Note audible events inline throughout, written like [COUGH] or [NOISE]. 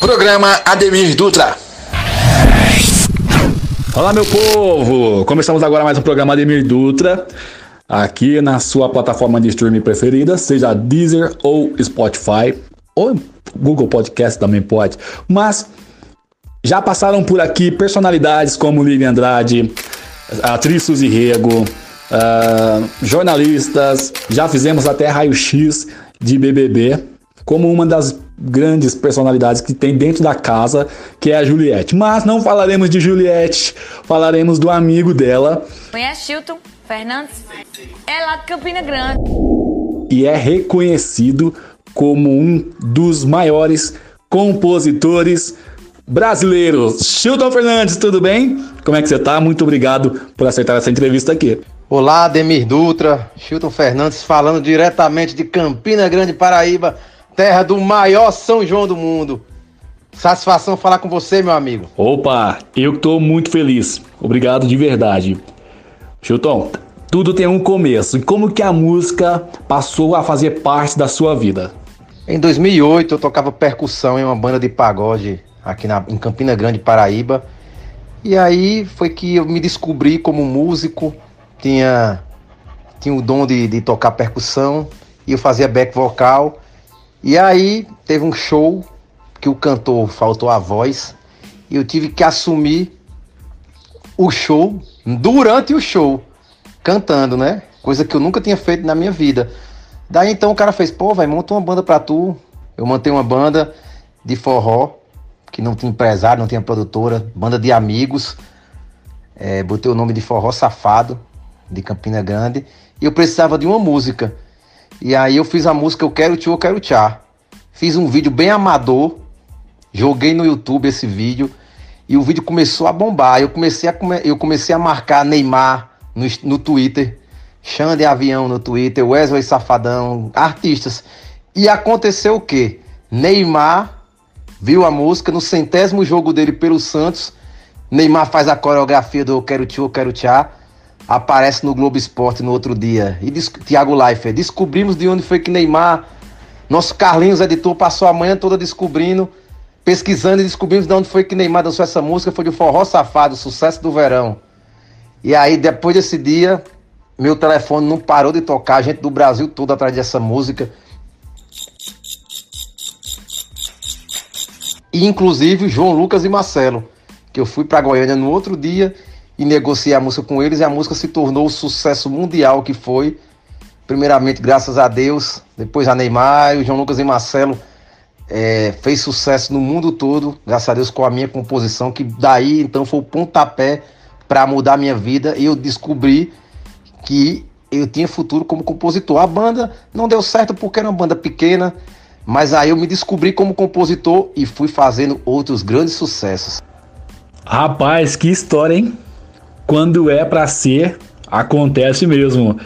Programa Ademir Dutra. Olá, meu povo! Começamos agora mais um programa Ademir Dutra, aqui na sua plataforma de streaming preferida, seja Deezer ou Spotify, ou Google Podcast também pode. Mas já passaram por aqui personalidades como Lívia Andrade, atriz Suzy Rego, uh, jornalistas, já fizemos até raio-x de BBB, como uma das grandes personalidades que tem dentro da casa, que é a Juliette. Mas não falaremos de Juliette, falaremos do amigo dela. Conhece Chilton Fernandes? É lá de Campina Grande. E é reconhecido como um dos maiores compositores brasileiros. Chilton Fernandes, tudo bem? Como é que você tá? Muito obrigado por aceitar essa entrevista aqui. Olá, Demir Dutra, Chilton Fernandes falando diretamente de Campina Grande, Paraíba terra do maior São João do mundo. Satisfação falar com você, meu amigo. Opa, eu que tô muito feliz. Obrigado de verdade. Chilton, tudo tem um começo. E como que a música passou a fazer parte da sua vida? Em 2008, eu tocava percussão em uma banda de pagode aqui na, em Campina Grande, Paraíba. E aí foi que eu me descobri como músico, tinha, tinha o dom de, de tocar percussão e eu fazia back vocal. E aí teve um show que o cantor faltou a voz e eu tive que assumir o show durante o show, cantando, né? Coisa que eu nunca tinha feito na minha vida. Daí então o cara fez, pô, vai, monta uma banda pra tu. Eu montei uma banda de forró, que não tinha empresário, não tinha produtora, banda de amigos. É, botei o nome de Forró Safado, de Campina Grande. E eu precisava de uma música. E aí eu fiz a música Eu Quero Tio, Eu Quero Tchá. Fiz um vídeo bem amador, joguei no YouTube esse vídeo e o vídeo começou a bombar. Eu comecei a, eu comecei a marcar Neymar no, no Twitter, Xande Avião no Twitter, Wesley Safadão, artistas. E aconteceu o quê? Neymar viu a música no centésimo jogo dele pelo Santos. Neymar faz a coreografia do Eu Quero Tio, Eu Quero Tchá aparece no Globo Esporte no outro dia. E Thiago Leifert, descobrimos de onde foi que Neymar, nosso Carlinhos editor, passou a manhã toda descobrindo, pesquisando e descobrimos de onde foi que Neymar dançou essa música, foi de Forró Safado, sucesso do verão. E aí, depois desse dia, meu telefone não parou de tocar, gente do Brasil todo atrás dessa música. E, inclusive João Lucas e Marcelo, que eu fui para Goiânia no outro dia e negociei a música com eles e a música se tornou o sucesso mundial que foi. Primeiramente, graças a Deus, depois a Neymar, o João Lucas e Marcelo é, fez sucesso no mundo todo, graças a Deus com a minha composição, que daí então foi o pontapé para mudar a minha vida e eu descobri que eu tinha futuro como compositor. A banda não deu certo porque era uma banda pequena, mas aí eu me descobri como compositor e fui fazendo outros grandes sucessos. Rapaz, que história, hein? Quando é para ser, acontece mesmo.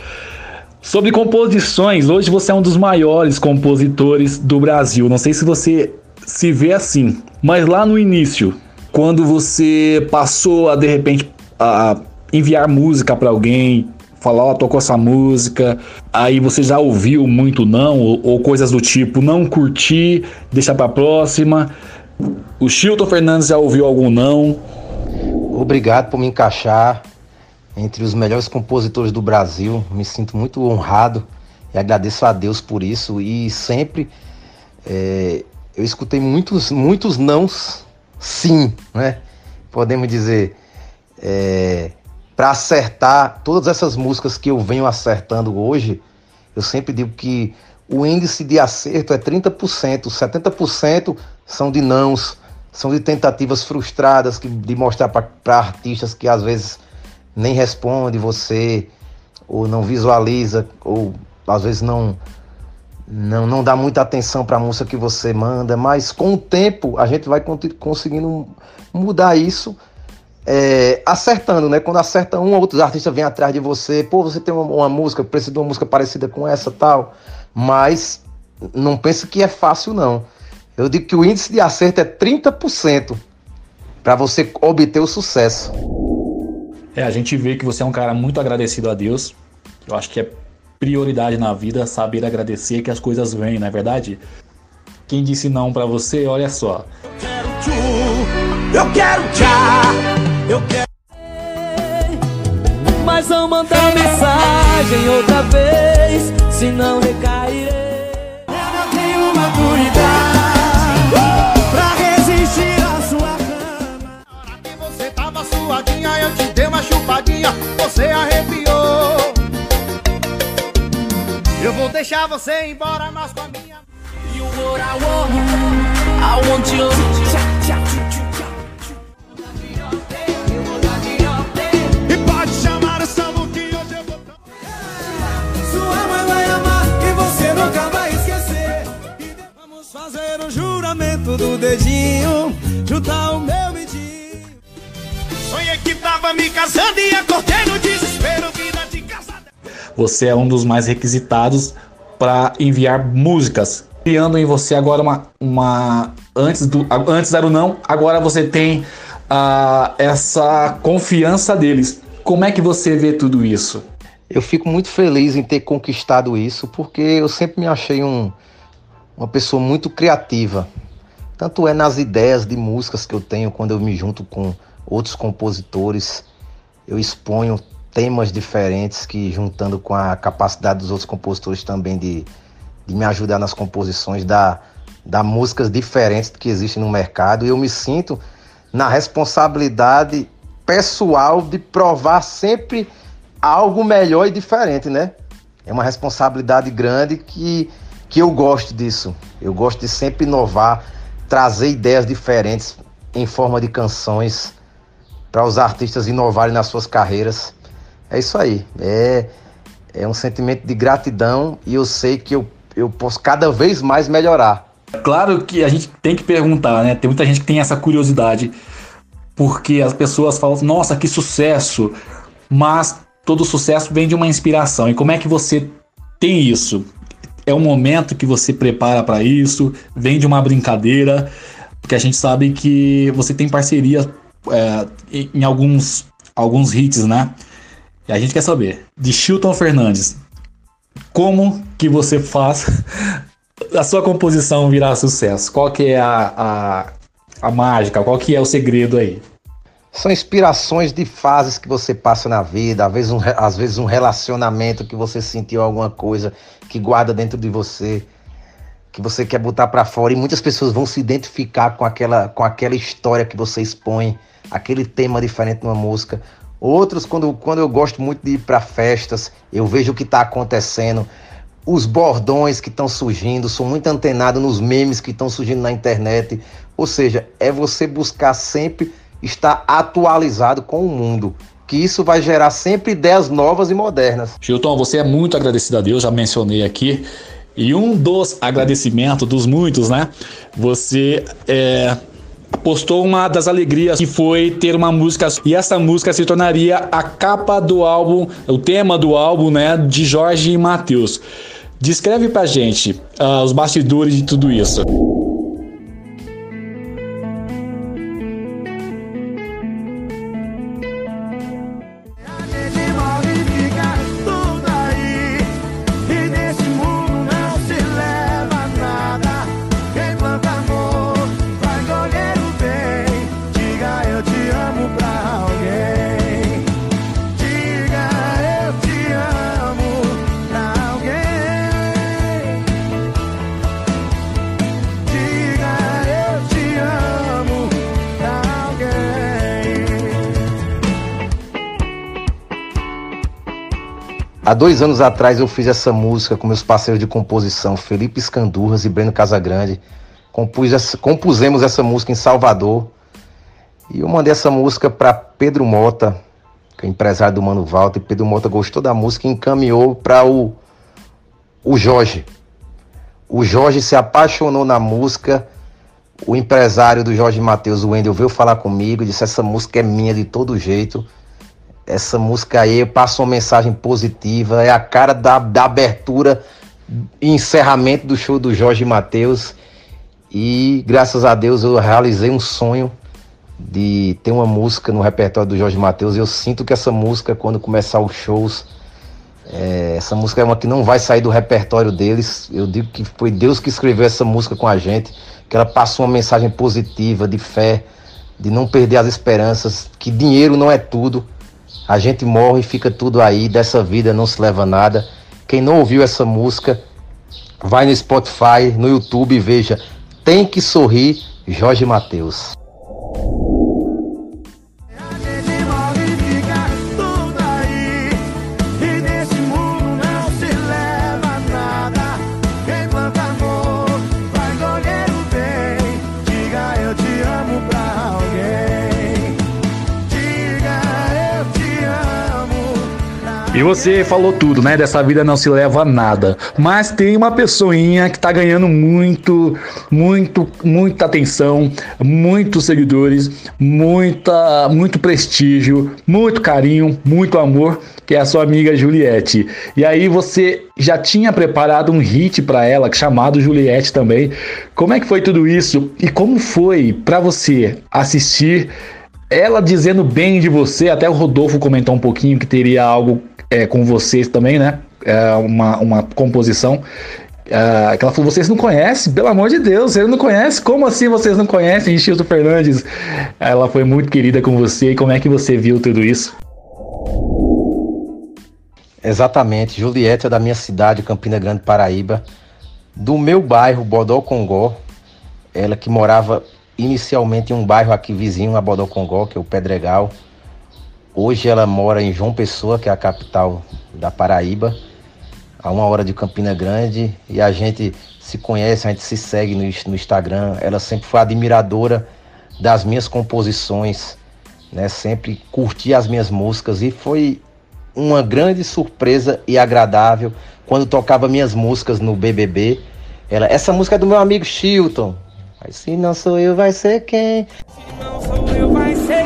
Sobre composições, hoje você é um dos maiores compositores do Brasil. Não sei se você se vê assim, mas lá no início, quando você passou a de repente a enviar música para alguém, falar, ó, oh, tocou essa música, aí você já ouviu muito não, ou, ou coisas do tipo, não curti, deixa pra próxima. O Chilton Fernandes já ouviu algum não? Obrigado por me encaixar entre os melhores compositores do Brasil. Me sinto muito honrado e agradeço a Deus por isso. E sempre é, eu escutei muitos, muitos nãos, sim, né? Podemos dizer. É, para acertar todas essas músicas que eu venho acertando hoje, eu sempre digo que o índice de acerto é 30%, 70% são de nãos, são de tentativas frustradas que, de mostrar para artistas que às vezes nem responde você, ou não visualiza, ou às vezes não não, não dá muita atenção para a música que você manda, mas com o tempo a gente vai conseguindo mudar isso, é, acertando, né? Quando acerta um, outros artistas vêm atrás de você, pô, você tem uma, uma música, precisa de uma música parecida com essa tal, mas não pense que é fácil não. Eu digo que o índice de acerto é 30% para você obter o sucesso. É, a gente vê que você é um cara muito agradecido a Deus. Eu acho que é prioridade na vida saber agradecer que as coisas vêm, não é verdade? Quem disse não para você, olha só. Eu quero tchau, eu quero. Mas não mandar mensagem outra vez, se não. Tava suadinha, eu te dei uma chupadinha, você arrepiou. Eu vou deixar você embora, mas com a minha. You what I want, I want you. E pode chamar o samba que hoje eu vou. Sua mãe vai amar e você nunca vai esquecer. Vamos fazer o juramento do dedinho, juntar o meu. Que tava me casando e acordei no desespero, vida de casada. Você é um dos mais requisitados para enviar músicas. Criando em você agora uma. uma antes, do, antes era o não, agora você tem ah, essa confiança deles. Como é que você vê tudo isso? Eu fico muito feliz em ter conquistado isso, porque eu sempre me achei um, uma pessoa muito criativa. Tanto é nas ideias de músicas que eu tenho quando eu me junto com outros compositores, eu exponho temas diferentes que juntando com a capacidade dos outros compositores também de, de me ajudar nas composições, da, da músicas diferentes que existem no mercado. E eu me sinto na responsabilidade pessoal de provar sempre algo melhor e diferente, né? É uma responsabilidade grande que, que eu gosto disso. Eu gosto de sempre inovar, trazer ideias diferentes em forma de canções para os artistas inovarem nas suas carreiras. É isso aí. É, é um sentimento de gratidão e eu sei que eu, eu posso cada vez mais melhorar. Claro que a gente tem que perguntar, né? Tem muita gente que tem essa curiosidade, porque as pessoas falam, nossa, que sucesso! Mas todo sucesso vem de uma inspiração. E como é que você tem isso? É um momento que você prepara para isso? Vem de uma brincadeira? Porque a gente sabe que você tem parceria é, em alguns, alguns hits, né? E a gente quer saber, de Chilton Fernandes, como que você faz [LAUGHS] a sua composição virar sucesso? Qual que é a, a, a mágica? Qual que é o segredo aí? São inspirações de fases que você passa na vida, às vezes um, às vezes um relacionamento que você sentiu alguma coisa que guarda dentro de você, que você quer botar pra fora e muitas pessoas vão se identificar com aquela, com aquela história que você expõe, aquele tema diferente numa música. Outros, quando, quando eu gosto muito de ir pra festas, eu vejo o que tá acontecendo, os bordões que estão surgindo, sou muito antenado nos memes que estão surgindo na internet. Ou seja, é você buscar sempre estar atualizado com o mundo. Que isso vai gerar sempre ideias novas e modernas. Chilton, você é muito agradecido a Deus, já mencionei aqui. E um dos agradecimentos, dos muitos, né? Você é, postou uma das alegrias que foi ter uma música. E essa música se tornaria a capa do álbum, o tema do álbum, né? De Jorge e Matheus. Descreve pra gente ah, os bastidores de tudo isso. Há dois anos atrás eu fiz essa música com meus parceiros de composição, Felipe Escandurras e Breno Casagrande. Compus essa- compusemos essa música em Salvador. E eu mandei essa música para Pedro Mota, que é empresário do Mano Walter. Pedro Mota gostou da música e encaminhou para o, o Jorge. O Jorge se apaixonou na música. O empresário do Jorge Matheus, o Wendel, veio falar comigo e disse: Essa música é minha de todo jeito. Essa música aí passa uma mensagem positiva, é a cara da, da abertura e encerramento do show do Jorge Matheus. E graças a Deus eu realizei um sonho de ter uma música no repertório do Jorge Matheus. Eu sinto que essa música, quando começar os shows, é, essa música é uma que não vai sair do repertório deles. Eu digo que foi Deus que escreveu essa música com a gente, que ela passou uma mensagem positiva, de fé, de não perder as esperanças, que dinheiro não é tudo. A gente morre e fica tudo aí, dessa vida não se leva nada. Quem não ouviu essa música, vai no Spotify, no YouTube e veja Tem que Sorrir, Jorge Mateus. E você falou tudo, né? Dessa vida não se leva a nada. Mas tem uma pessoinha que tá ganhando muito, muito, muita atenção, muitos seguidores, muita, muito prestígio, muito carinho, muito amor, que é a sua amiga Juliette. E aí você já tinha preparado um hit para ela, chamado Juliette também. Como é que foi tudo isso? E como foi para você assistir ela dizendo bem de você, até o Rodolfo comentou um pouquinho que teria algo é, com vocês também, né? É, uma, uma composição. É, que ela falou, vocês não conhecem? Pelo amor de Deus, vocês não conhecem? Como assim vocês não conhecem Chilton Fernandes? Ela foi muito querida com você e como é que você viu tudo isso? Exatamente, Juliette é da minha cidade, Campina Grande, Paraíba, do meu bairro, Bodó Congó. Ela que morava inicialmente em um bairro aqui vizinho a Bodó Congó, que é o Pedregal. Hoje ela mora em João Pessoa, que é a capital da Paraíba, a uma hora de Campina Grande. E a gente se conhece, a gente se segue no, no Instagram. Ela sempre foi admiradora das minhas composições, né? Sempre curtia as minhas músicas e foi uma grande surpresa e agradável quando tocava minhas músicas no BBB. Ela, essa música é do meu amigo Chilton. Se não sou eu, vai ser quem? não sou eu, vai ser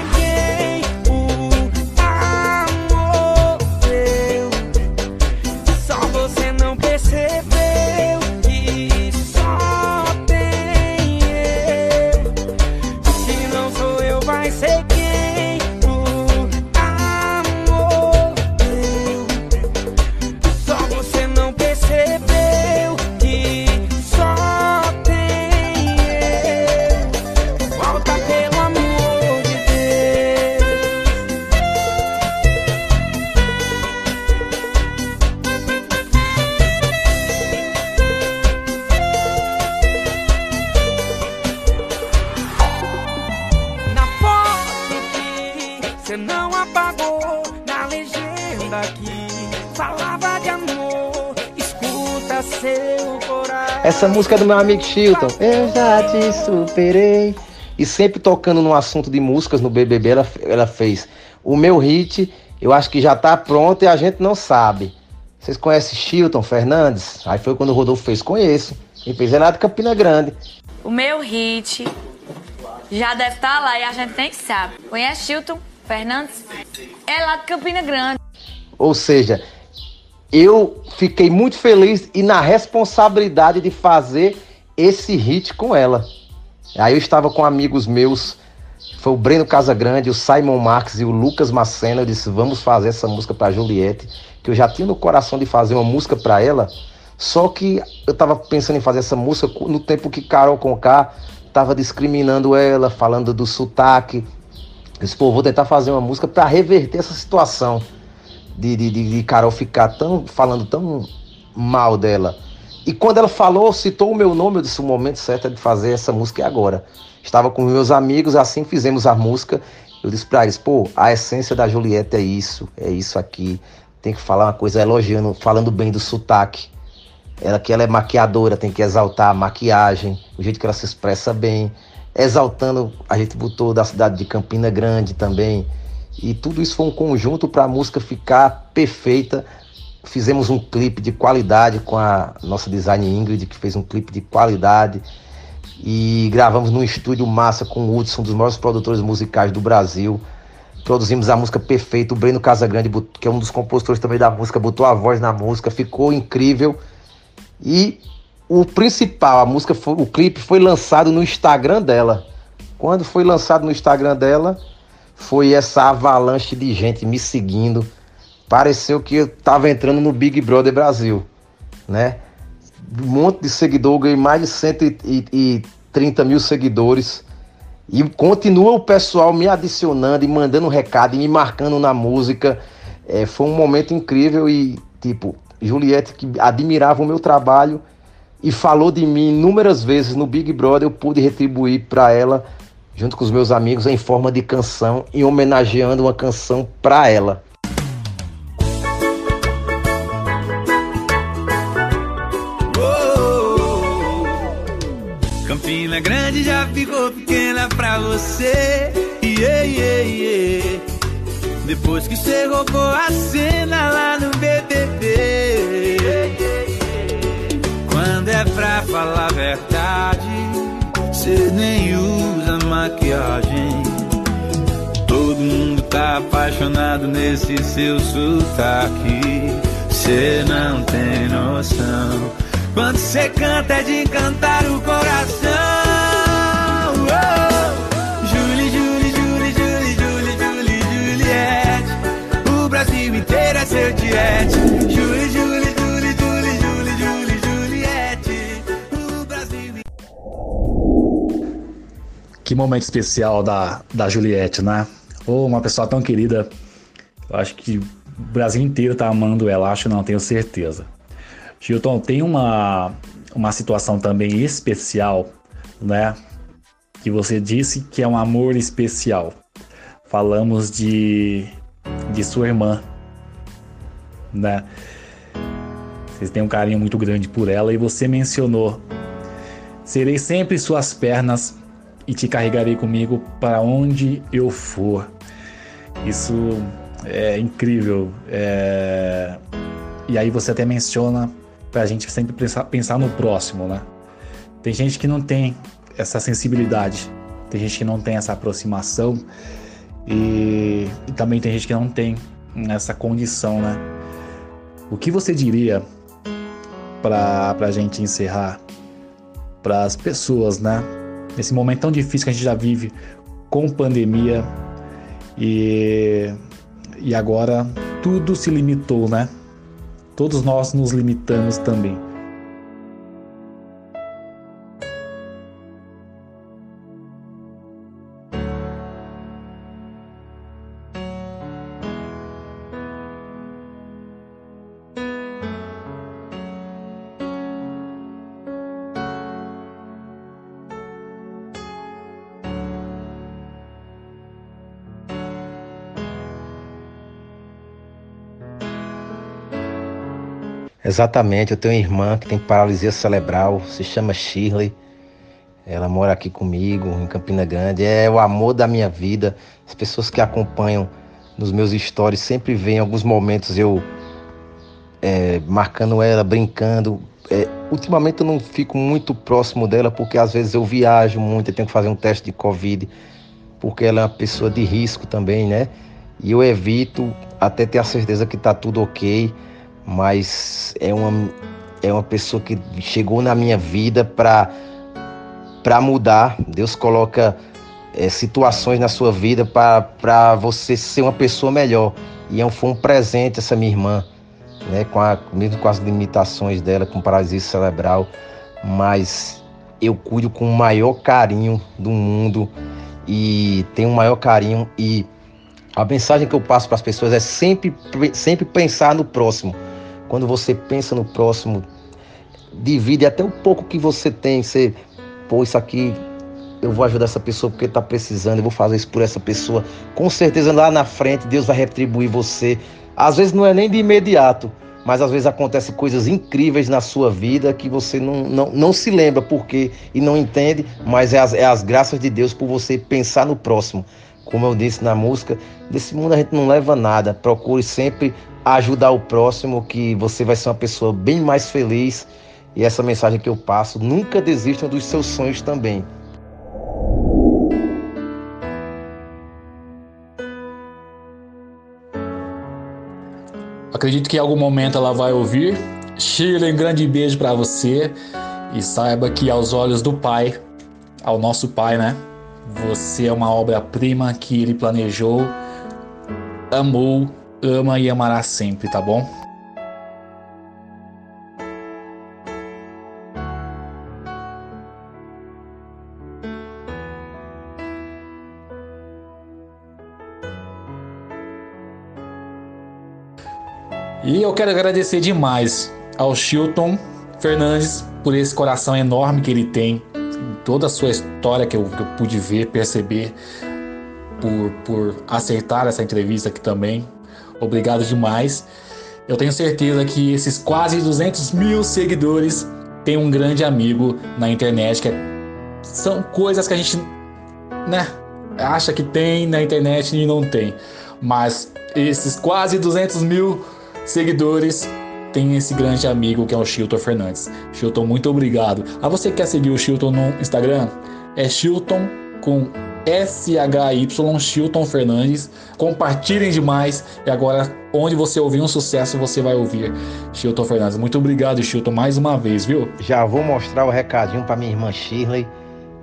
Essa música é do meu amigo Chilton. Eu já te superei. E sempre tocando no assunto de músicas no BBB, ela, ela fez o meu hit, eu acho que já tá pronto e a gente não sabe. Vocês conhecem Chilton Fernandes? Aí foi quando o Rodolfo fez, conheço. E fez, é lá de Campina Grande. O meu hit já deve estar lá e a gente nem sabe. Conhece Chilton Fernandes? É lá de Campina Grande. Ou seja, eu fiquei muito feliz e na responsabilidade de fazer esse hit com ela. Aí eu estava com amigos meus, foi o Breno Casagrande, o Simon Marques e o Lucas Macena. Eu disse: vamos fazer essa música para Juliette, que eu já tinha no coração de fazer uma música para ela. Só que eu tava pensando em fazer essa música no tempo que Carol Conká tava discriminando ela, falando do sotaque. Eu disse, pô, vou tentar fazer uma música para reverter essa situação de, de, de, Carol ficar tão falando tão mal dela. E quando ela falou, citou o meu nome, eu disse: o momento certo é de fazer essa música é agora. Estava com meus amigos, assim fizemos a música. Eu disse para eles: pô, a essência da Juliette é isso, é isso aqui. Tem que falar uma coisa elogiando, falando bem do sotaque. Ela que ela é maquiadora, tem que exaltar a maquiagem, o jeito que ela se expressa bem. Exaltando, a gente botou da cidade de Campina Grande também. E tudo isso foi um conjunto para a música ficar perfeita. Fizemos um clipe de qualidade com a nossa design Ingrid, que fez um clipe de qualidade. E gravamos num estúdio massa com o Hudson, um dos maiores produtores musicais do Brasil. Produzimos a música perfeita. O Breno Casagrande, que é um dos compositores também da música, botou a voz na música, ficou incrível. E o principal, a música, foi, o clipe foi lançado no Instagram dela. Quando foi lançado no Instagram dela, foi essa avalanche de gente me seguindo. Pareceu que eu tava entrando no Big Brother Brasil, né? Um monte de seguidor, ganhei mais de 130 mil seguidores. E continua o pessoal me adicionando e mandando recado e me marcando na música. É, foi um momento incrível e, tipo, Juliette, que admirava o meu trabalho e falou de mim inúmeras vezes no Big Brother, eu pude retribuir para ela, junto com os meus amigos, em forma de canção e homenageando uma canção para ela. Campina Grande já ficou pequena pra você. Yeah, yeah, yeah. Depois que você roubou a cena lá no BBB. Quando é pra falar a verdade, você nem usa maquiagem. Todo mundo tá apaixonado nesse seu sotaque. Cê não tem noção. Quando cê canta é de encantar o coração. Oh! Julie, Julie, Julie, Julie, Julie, Julie, Juliette. O Brasil inteiro é seu tiete. Que momento especial da, da Juliette, né? Ô, uma pessoa tão querida. Eu acho que o Brasil inteiro tá amando ela, acho não, tenho certeza. Gilton, tem uma, uma situação também especial, né? Que você disse que é um amor especial. Falamos de, de sua irmã, né? Vocês têm um carinho muito grande por ela e você mencionou: serei sempre suas pernas e te carregarei comigo para onde eu for. Isso é incrível. É... E aí você até menciona para a gente sempre pensar, pensar no próximo, né? Tem gente que não tem essa sensibilidade, tem gente que não tem essa aproximação e, e também tem gente que não tem essa condição, né? O que você diria para a gente encerrar para as pessoas, né? Nesse momento tão difícil que a gente já vive com pandemia e, e agora tudo se limitou, né? Todos nós nos limitamos também. Exatamente, eu tenho uma irmã que tem paralisia cerebral, se chama Shirley. Ela mora aqui comigo em Campina Grande. É o amor da minha vida. As pessoas que acompanham nos meus stories sempre veem alguns momentos eu é, marcando ela, brincando. É, ultimamente eu não fico muito próximo dela porque às vezes eu viajo muito, eu tenho que fazer um teste de Covid, porque ela é uma pessoa de risco também, né? E eu evito até ter a certeza que tá tudo ok mas é uma, é uma pessoa que chegou na minha vida para para mudar. Deus coloca é, situações na sua vida para você ser uma pessoa melhor. E é foi um presente essa minha irmã, né, com a, mesmo com as limitações dela, com paralisia cerebral, mas eu cuido com o maior carinho do mundo e tenho o maior carinho e a mensagem que eu passo para as pessoas é sempre, sempre pensar no próximo. Quando você pensa no próximo, divide até o pouco que você tem. Você, pô, isso aqui eu vou ajudar essa pessoa porque está precisando, eu vou fazer isso por essa pessoa. Com certeza lá na frente Deus vai retribuir você. Às vezes não é nem de imediato, mas às vezes acontecem coisas incríveis na sua vida que você não, não, não se lembra porque e não entende, mas é as, é as graças de Deus por você pensar no próximo. Como eu disse na música, desse mundo a gente não leva nada. Procure sempre ajudar o próximo, que você vai ser uma pessoa bem mais feliz. E essa mensagem que eu passo, nunca desistam dos seus sonhos também. Acredito que em algum momento ela vai ouvir. Shirley, um grande beijo para você e saiba que aos olhos do Pai, ao nosso Pai, né? Você é uma obra-prima que ele planejou, amou, ama e amará sempre, tá bom? E eu quero agradecer demais ao Chilton Fernandes por esse coração enorme que ele tem toda a sua história que eu, que eu pude ver, perceber, por, por aceitar essa entrevista aqui também. Obrigado demais. Eu tenho certeza que esses quase 200 mil seguidores têm um grande amigo na internet, que é- são coisas que a gente né, acha que tem na internet e não tem. Mas esses quase 200 mil seguidores têm esse grande amigo que é o Chilton Fernandes. Chilton, muito obrigado. A você que quer seguir o Chilton no Instagram, é Chilton com S-H-Y, Chilton Fernandes. Compartilhem demais. E agora, onde você ouvir um sucesso, você vai ouvir Chilton Fernandes. Muito obrigado, Chilton, mais uma vez, viu? Já vou mostrar o recadinho para minha irmã Shirley.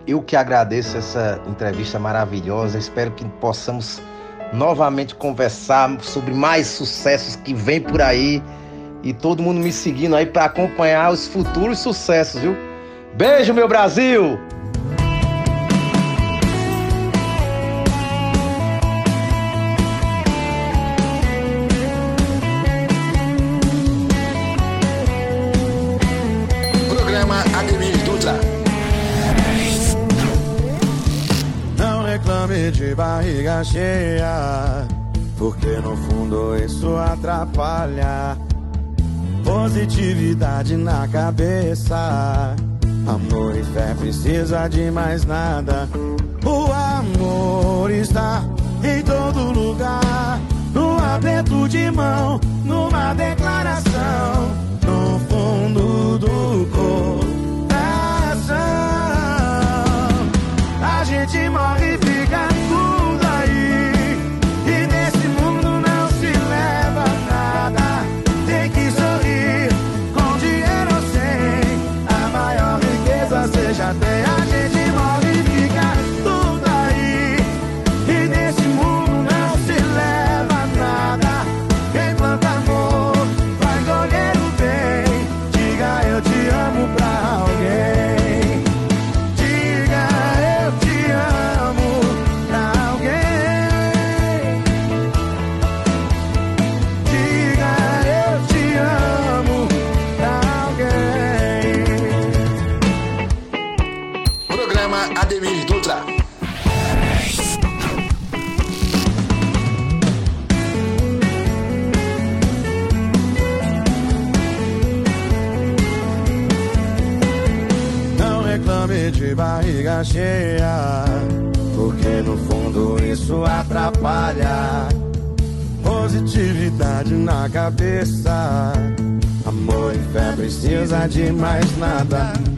Eu que agradeço essa entrevista maravilhosa. Espero que possamos novamente conversar sobre mais sucessos que vem por aí e todo mundo me seguindo aí para acompanhar os futuros sucessos, viu? Beijo, meu Brasil! Programa Ademir Dutra. Não reclame de barriga cheia, porque no fundo isso atrapalha. Positividade na cabeça, amor e fé precisa de mais nada. O amor está em todo lugar, no aperto de mão, numa declaração, no fundo do coração. A gente morre e fica de barriga cheia, porque no fundo isso atrapalha. Positividade na cabeça, amor e fé precisa de mais nada.